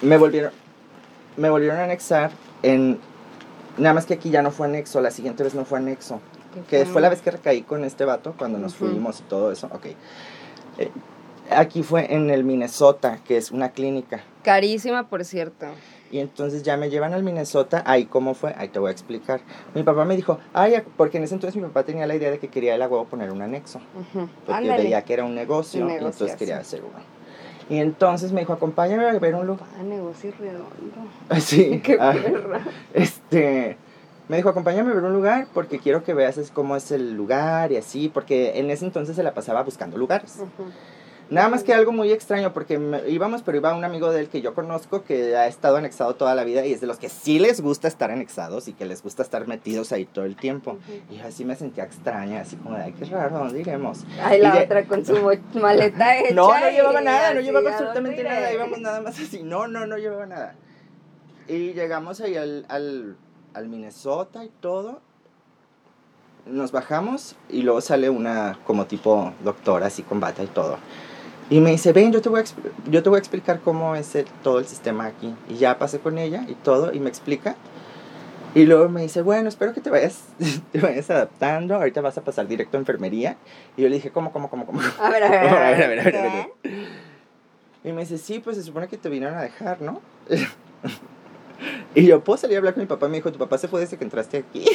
Speaker 1: me volvieron, me volvieron a anexar en... Nada más que aquí ya no fue anexo, la siguiente vez no fue anexo. Que fue la vez que recaí con este vato cuando nos fuimos y todo eso. Ok. Eh, aquí fue en el Minnesota, que es una clínica.
Speaker 2: Carísima, por cierto.
Speaker 1: Y entonces ya me llevan al Minnesota, ahí cómo fue, ahí te voy a explicar. Mi papá me dijo, ay, porque en ese entonces mi papá tenía la idea de que quería el huevo poner un anexo. Porque veía que era un negocio, y entonces quería hacer uno. Y entonces me dijo, acompáñame a ver un lugar.
Speaker 2: Ah, negocio redondo.
Speaker 1: Sí.
Speaker 2: Qué ah, perra.
Speaker 1: Este, me dijo, acompáñame a ver un lugar porque quiero que veas cómo es el lugar y así, porque en ese entonces se la pasaba buscando lugares. Nada más que algo muy extraño, porque íbamos, pero iba un amigo de él que yo conozco que ha estado anexado toda la vida y es de los que sí les gusta estar anexados y que les gusta estar metidos ahí todo el tiempo. Y yo así me sentía extraña, así como de, ay, qué raro, ¿dónde iremos?
Speaker 2: Ay, la otra con su maleta hecha.
Speaker 1: No, no llevaba nada, no llevaba absolutamente nada, íbamos nada más así. No, no, no llevaba nada. Y llegamos ahí al, al, al Minnesota y todo nos bajamos y luego sale una como tipo doctora así con bata y todo. Y me dice, ven, yo te voy a, yo te voy a explicar cómo es todo el sistema aquí. Y ya pasé con ella y todo, y me explica. Y luego me dice, bueno, espero que te vayas, te vayas adaptando. Ahorita vas a pasar directo a enfermería. Y yo le dije, ¿cómo, cómo, cómo, cómo?
Speaker 2: A ver, a ver, a ver, a ver, a ver, a ver.
Speaker 1: Y me dice, sí, pues se supone que te vinieron a dejar, ¿no? y yo, ¿puedo salir a hablar con mi papá? Me dijo, tu papá se fue desde que entraste aquí.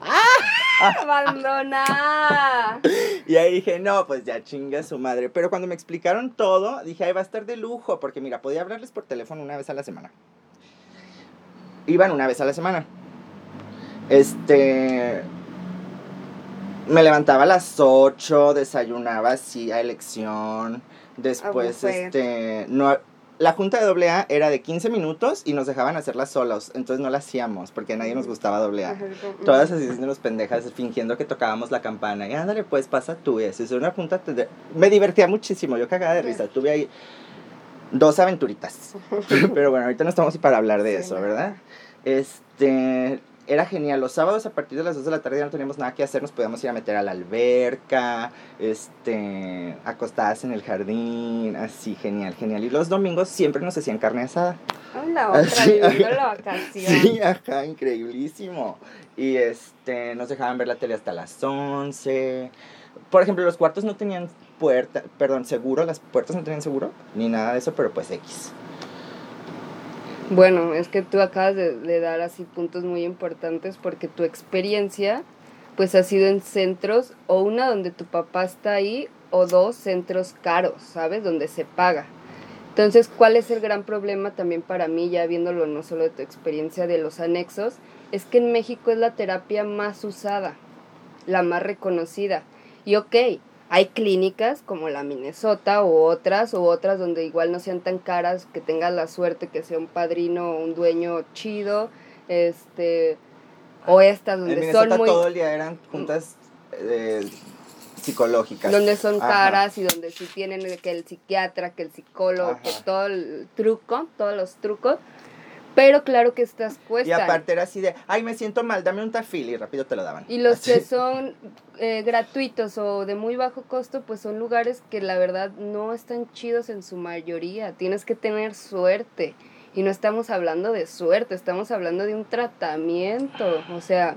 Speaker 2: ¡Ah! Abandona.
Speaker 1: y ahí dije, no, pues ya chinga su madre. Pero cuando me explicaron todo, dije, ahí va a estar de lujo, porque mira, podía hablarles por teléfono una vez a la semana. Iban una vez a la semana. Este. Me levantaba a las 8, desayunaba así a elección. Después, este. No, la junta de AA era de 15 minutos y nos dejaban hacerla solos, entonces no la hacíamos porque a nadie nos gustaba AA. Todas así los pendejas fingiendo que tocábamos la campana y ándale, pues pasa tú y. Es una junta, me divertía muchísimo, yo cagaba de risa. Tuve ahí dos aventuritas. Pero bueno, ahorita no estamos para hablar de eso, ¿verdad? Este, era genial. Los sábados a partir de las 2 de la tarde ya no teníamos nada que hacer, nos podíamos ir a meter a la alberca, este, acostadas en el jardín, así, genial, genial. Y los domingos siempre nos hacían carne asada.
Speaker 2: La otra, la vacación.
Speaker 1: Sí, ajá, increíblísimo. Y este, nos dejaban ver la tele hasta las 11. Por ejemplo, los cuartos no tenían puerta, perdón, seguro, las puertas no tenían seguro, ni nada de eso, pero pues X.
Speaker 2: Bueno, es que tú acabas de, dar así puntos muy importantes porque tu experiencia pues ha sido en centros o una donde tu papá está ahí o dos centros caros, ¿sabes? Donde se paga. Entonces, ¿cuál es el gran problema también para mí, ya viéndolo no solo de tu experiencia de los anexos? Es que en México es la terapia más usada, la más reconocida. Y ok, hay clínicas como la Minnesota o otras o otras donde igual no sean tan caras, que tengas la suerte que sea un padrino o un dueño chido, este o estas donde son muy
Speaker 1: todo el día eran juntas eh, psicológicas.
Speaker 2: Donde son caras y donde sí tienen que el psiquiatra, que el psicólogo, que todo el truco, todos los trucos. Pero claro que estas cuestan.
Speaker 1: Y aparte era así de, ay, me siento mal, dame un tafil y rápido te lo daban.
Speaker 2: Y los que son eh, gratuitos o de muy bajo costo, pues son lugares que la verdad no están chidos en su mayoría. Tienes que tener suerte. Y no estamos hablando de suerte, estamos hablando de un tratamiento. O sea,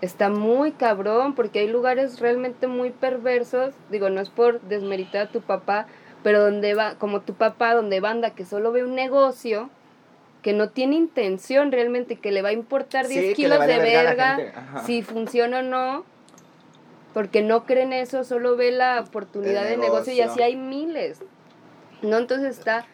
Speaker 2: está muy cabrón porque hay lugares realmente muy perversos. Digo, no es por desmeritar a tu papá, pero donde va, como tu papá, donde banda que solo ve un negocio que no tiene intención realmente, que le va a importar 10 kilos de verga, si funciona o no. porque no creen eso, solo ve la oportunidad de negocio y así hay miles. No, entonces está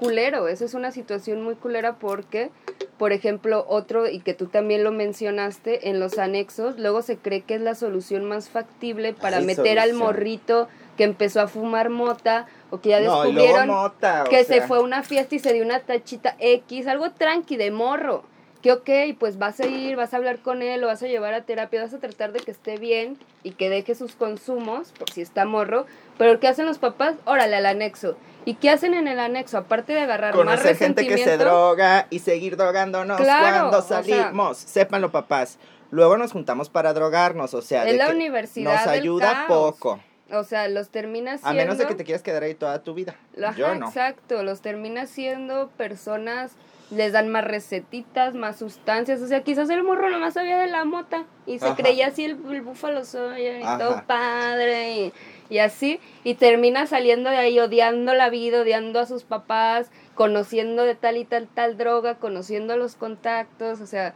Speaker 2: culero, esa es una situación muy culera porque, por ejemplo, otro, y que tú también lo mencionaste, en los anexos, luego se cree que es la solución más factible para meter al morrito que empezó a fumar mota o que ya
Speaker 1: No,
Speaker 2: descubrieron
Speaker 1: mota, o
Speaker 2: que se
Speaker 1: sea,
Speaker 2: fue a una fiesta y se dio una tachita X, algo tranqui de morro. Que ok, pues vas a ir, vas a hablar con él, lo vas a llevar a terapia, vas a tratar de que esté bien y que deje sus consumos, por si está morro. Pero ¿qué hacen los papás? Órale, al anexo. ¿Y qué hacen en el anexo? Aparte de agarrar más
Speaker 1: Conocer gente que se droga y seguir drogándonos
Speaker 2: Claro,
Speaker 1: cuando
Speaker 2: o sea-
Speaker 1: salimos. Sépanlo, papás. Luego nos juntamos para drogarnos, o sea,
Speaker 2: Es
Speaker 1: de
Speaker 2: la
Speaker 1: que
Speaker 2: universidad
Speaker 1: nos
Speaker 2: del
Speaker 1: ayuda
Speaker 2: caos.
Speaker 1: poco.
Speaker 2: O sea, los termina
Speaker 1: A
Speaker 2: siendo...
Speaker 1: menos de que te quieras quedar ahí toda tu vida.
Speaker 2: Ajá,
Speaker 1: Yo no.
Speaker 2: exacto, los termina siendo personas, les dan más recetitas, más sustancias, o sea, quizás el morro nomás sabía de la mota y se
Speaker 1: Ajá.
Speaker 2: creía así el, el búfalo soy y
Speaker 1: Ajá.
Speaker 2: todo padre y, y así, y termina saliendo de ahí odiando la vida, odiando a sus papás, conociendo de tal y tal tal droga, conociendo los contactos, o sea,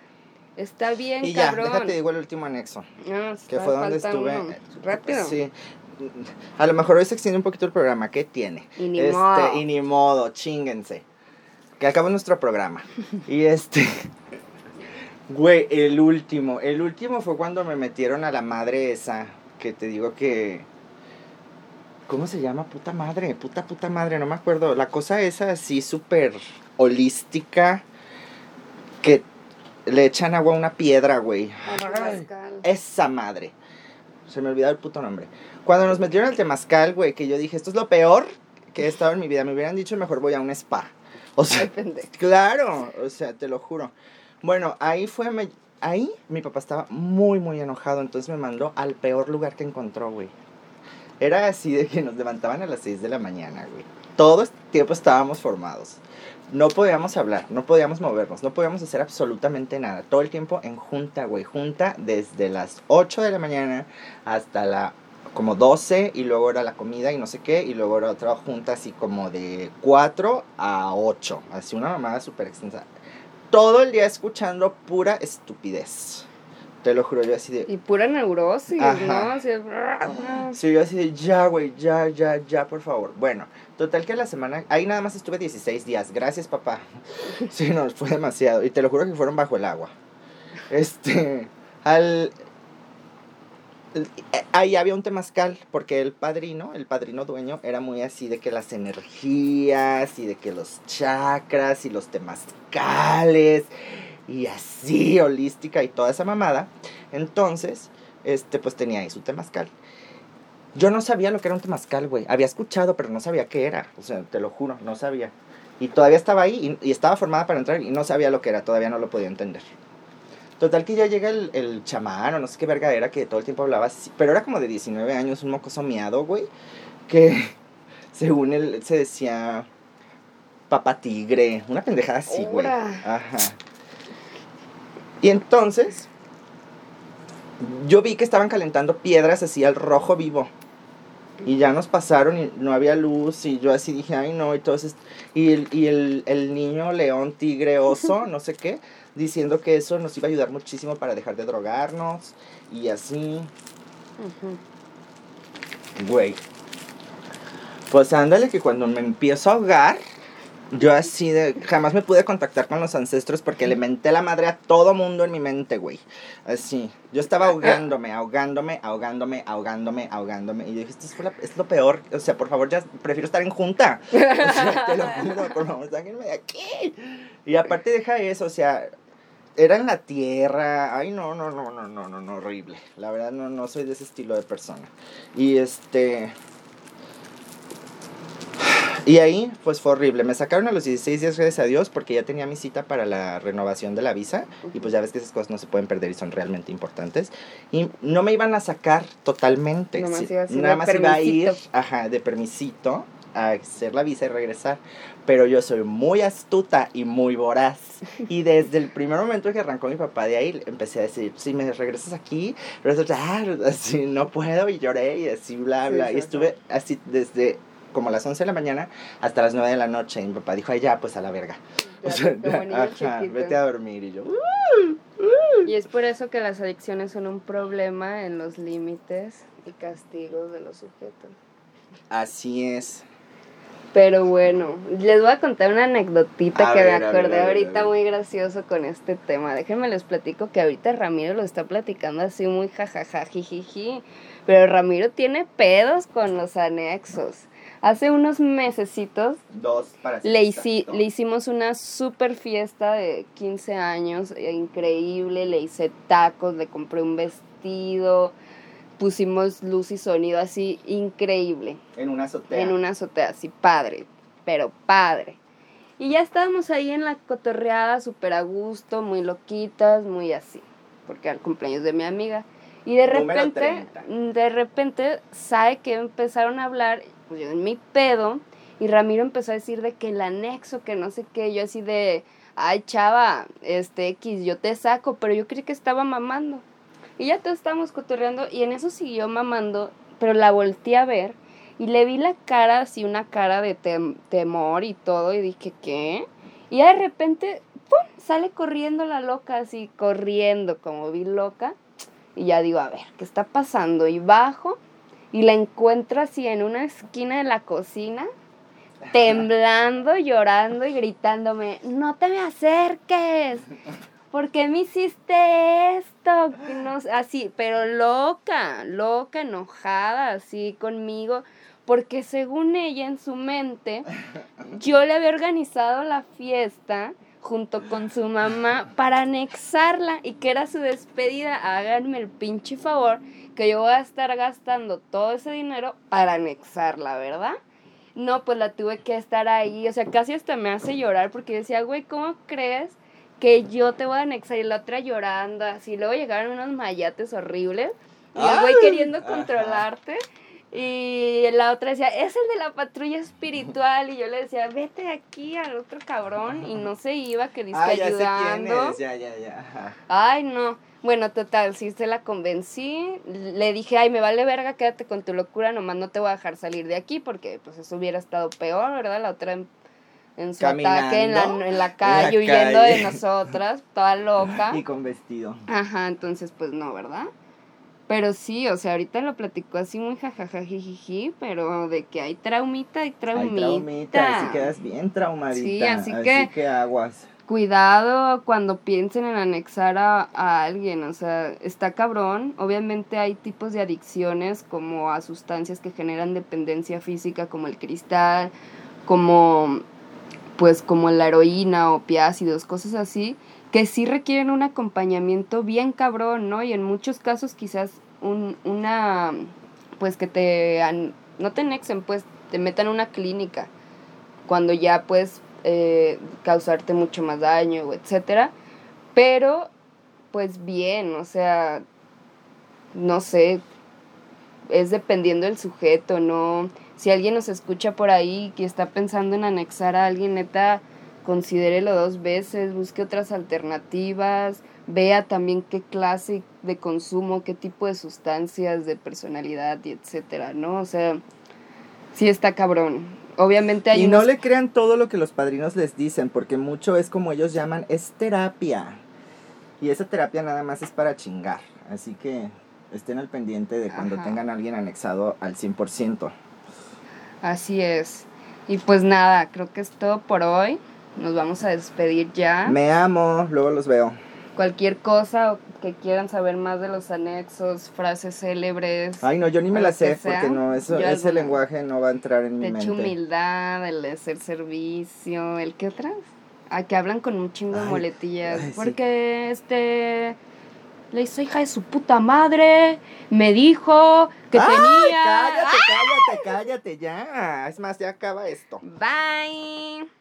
Speaker 2: está bien
Speaker 1: Y ya,
Speaker 2: cabrón.
Speaker 1: déjate digo el último anexo.
Speaker 2: Ah,
Speaker 1: que fue donde estuve.
Speaker 2: Rápido.
Speaker 1: Sí. A lo mejor hoy se extiende un poquito el programa. ¿Qué tiene?
Speaker 2: Y ni
Speaker 1: este,
Speaker 2: modo.
Speaker 1: y ni modo, chinguense. Que acabó nuestro programa. y este. Güey, el último. El último fue cuando me metieron a la madre esa. Que te digo que. ¿Cómo se llama? Puta madre, puta puta madre, no me acuerdo. La cosa esa así súper holística. Que le echan agua a una piedra, güey. Esa madre. Se me olvidó el puto nombre. Cuando nos metieron al temazcal, güey, que yo dije, esto es lo peor que he estado en mi vida. Me hubieran dicho, mejor voy a un spa. O sea,
Speaker 2: pendejo.
Speaker 1: claro, o sea, te lo juro. Bueno, ahí fue, me- ahí mi papá estaba muy, muy enojado, entonces me mandó al peor lugar que encontró, güey. Era así de que nos levantaban a las 6 de la mañana, güey. Todo el tiempo estábamos formados. No podíamos hablar, no podíamos movernos, no podíamos hacer absolutamente nada. Todo el tiempo en junta, güey. Junta desde las 8 de la mañana hasta la como 12 y luego era la comida y no sé qué y luego era otra junta así como de 4 a 8. Así una mamada súper extensa. Todo el día escuchando pura estupidez. Te lo juro, yo así de...
Speaker 2: Y pura neurosis,
Speaker 1: Ajá.
Speaker 2: ¿no? Así es-
Speaker 1: Sí, yo así de, ya, güey, ya, ya, ya, por favor. Bueno, total que la semana, ahí nada más estuve 16 días. Gracias, papá. Sí, no, fue demasiado. Y te lo juro que fueron bajo el agua. Este, al... Ahí había un temazcal, porque el padrino, el padrino dueño, era muy así de que las energías y de que los chakras y los temazcales y así, holística y toda esa mamada. Entonces, este, pues tenía ahí su temazcal. Yo no sabía lo que era un temazcal, güey. Había escuchado, pero no sabía qué era. O sea, te lo juro, no sabía. Y todavía estaba ahí y, y estaba formada para entrar y no sabía lo que era, todavía no lo podía entender. Total que ya llega el, el chamán o no sé qué verga era que todo el tiempo hablaba así, pero era como de 19 años, un mocoso miado, güey, que según él se decía papá tigre, una pendejada así, güey. Ajá. Y entonces, yo vi que estaban calentando piedras así al rojo vivo. Y ya nos pasaron y no había luz y yo así dije, ay no, y entonces, y el, y el, el niño león, tigre, oso, no sé qué, diciendo que eso nos iba a ayudar muchísimo para dejar de drogarnos y así, güey. Pues ándale que cuando me empiezo a ahogar, yo así de, jamás me pude contactar con los ancestros porque le menté la madre a todo mundo en mi mente, güey. Así, yo estaba ahogándome, ahogándome, ahogándome, ahogándome, ahogándome. Y yo dije, esto es, la- es lo peor, o sea, por favor, ya prefiero estar en junta. O sea, te lo juro, por favor, sáquenme de aquí. Y aparte deja eso, o sea, era en la tierra. Ay, no, no, no, no, no, no, no, horrible. La verdad, no, no soy de ese estilo de persona. Y este. Y ahí, pues fue horrible. Me sacaron a los 16 días, gracias a Dios, porque ya tenía mi cita para la renovación de la visa. Y pues ya ves que esas cosas no se pueden perder y son realmente importantes. Y no me iban a sacar totalmente.
Speaker 2: Nomás
Speaker 1: sí,
Speaker 2: iba a
Speaker 1: nada más iba a ir, ajá, de permisito a hacer la visa y regresar. Pero yo soy muy astuta y muy voraz. Y desde el primer momento que arrancó mi papá de ahí, empecé a decir, si me regresas aquí, regresas, ah, así no puedo, y lloré, y así, bla, bla.
Speaker 2: sí,
Speaker 1: y estuve así desde como a las 11 de la mañana hasta las 9 de la noche. Y mi papá dijo, ay, ya, pues a la verga.
Speaker 2: Ya,
Speaker 1: O sea,
Speaker 2: niño
Speaker 1: ajá, vete a dormir. Y yo, "Uh, uh".
Speaker 2: Y es por eso que las adicciones son un problema en los límites y castigos de los sujetos.
Speaker 1: Así es.
Speaker 2: Pero bueno, les voy a contar una anecdotita
Speaker 1: A
Speaker 2: que
Speaker 1: ver,
Speaker 2: me acordé
Speaker 1: ver,
Speaker 2: ahorita
Speaker 1: ver.
Speaker 2: muy gracioso con este tema. Déjenme les platico que ahorita Ramiro lo está platicando así muy jajaja, jijiji. Pero Ramiro tiene pedos con los anexos. Hace unos mesecitos
Speaker 1: Dos para ser
Speaker 2: le, hici- le hicimos una super fiesta de 15 años, eh, increíble, le hice tacos, le compré un vestido, pusimos luz y sonido así, increíble,
Speaker 1: En una azotea.
Speaker 2: en una azotea así, padre, pero padre. Y ya estábamos ahí en la cotorreada, súper a gusto, muy loquitas, muy así, porque era el cumpleaños de mi amiga. Y de repente,
Speaker 1: 30.
Speaker 2: de repente, sabe que empezaron a hablar, pues yo en mi pedo, y Ramiro empezó a decir de que el anexo, que no sé qué, yo así de, ay chava, este X, yo te saco, pero yo creí que estaba mamando. Y ya todos estábamos cotorreando, y en eso siguió mamando, pero la volteé a ver, y le vi la cara, así una cara de tem- temor y todo, y dije, ¿qué? Y ya de repente, ¡pum! sale corriendo la loca, así corriendo, como vi loca. Y ya digo, a ver, ¿qué está pasando? Y bajo y la encuentro así en una esquina de la cocina, temblando, llorando y gritándome, no te me acerques, ¿por qué me hiciste esto? No así, pero loca, loca, enojada, así conmigo, porque según ella en su mente, yo le había organizado la fiesta junto con su mamá para anexarla y que era su despedida. Háganme el pinche favor que yo voy a estar gastando todo ese dinero para anexarla, ¿verdad? No, pues la tuve que estar ahí, o sea, casi hasta me hace llorar porque decía, güey, ¿cómo crees que yo te voy a anexar? Y la otra llorando, así, luego llegaron unos mayates horribles y el güey queriendo
Speaker 1: ajá.
Speaker 2: Y la otra decía, es el de la patrulla espiritual. Y yo le decía, vete aquí al otro cabrón. Y no se iba, que dice
Speaker 1: Ah, ya sé quién
Speaker 2: ayudando.
Speaker 1: es, ya, ya, ya.
Speaker 2: Ay, no. Bueno, total, sí se la convencí. Le dije, ay, me vale verga, quédate con tu locura, nomás no te voy a dejar salir de aquí, porque pues eso hubiera estado peor, ¿verdad? La otra en, en su ataque en la, en la calle,
Speaker 1: en la
Speaker 2: huyendo
Speaker 1: calle.
Speaker 2: de nosotras, toda loca.
Speaker 1: Y con vestido.
Speaker 2: Ajá, entonces pues no, ¿verdad? Pero sí, o sea, ahorita lo platicó así muy jajajajijiji, pero de que hay traumita, hay
Speaker 1: Ay,
Speaker 2: traumita.
Speaker 1: traumita. Así quedas bien traumadita.
Speaker 2: Sí, así que-
Speaker 1: aguas.
Speaker 2: Cuidado cuando piensen en anexar a, a alguien, o sea, está cabrón. Obviamente hay tipos de adicciones como a sustancias que generan dependencia física como el cristal, como pues como la heroína, opiácidos, cosas así, que sí requieren un acompañamiento bien cabrón, ¿no? Y en muchos casos quizás un, una, pues que te, no te anexen, pues te metan a una clínica, cuando ya puedes eh, causarte mucho más daño, etcétera. Pero, pues bien, o sea, no sé, es dependiendo del sujeto, ¿no? Si alguien nos escucha por ahí que está pensando en anexar a alguien, neta, considérelo dos veces, busque otras alternativas, vea también qué clase de consumo, qué tipo de sustancias, de personalidad y etcétera, ¿no? O sea, sí está cabrón. Obviamente hay
Speaker 1: Y no le crean todo lo que los padrinos les dicen, porque mucho es como ellos llaman, es terapia. Y esa terapia nada más es para chingar. Así que estén al pendiente de cuando
Speaker 2: Ajá.
Speaker 1: tengan a alguien anexado al 100%.
Speaker 2: Así es. Y pues nada, creo que es todo por hoy. Nos vamos a despedir ya.
Speaker 1: Me amo, luego los veo.
Speaker 2: Cualquier cosa o que quieran saber más de los anexos, frases célebres,
Speaker 1: Ay, no, yo ni me
Speaker 2: O
Speaker 1: la
Speaker 2: lo que
Speaker 1: sé, porque no, eso, ese
Speaker 2: alguna.
Speaker 1: lenguaje no va a entrar en mi
Speaker 2: de
Speaker 1: mente.
Speaker 2: hecho humildad, el de hacer servicio, el que otras, a que hablan con un chingo de
Speaker 1: Ay, sí.
Speaker 2: porque este le hizo hija de su puta madre, me dijo que
Speaker 1: Ay,
Speaker 2: tenía
Speaker 1: cállate, cállate, cállate, ya. Es más, ya acaba esto.
Speaker 2: Bye.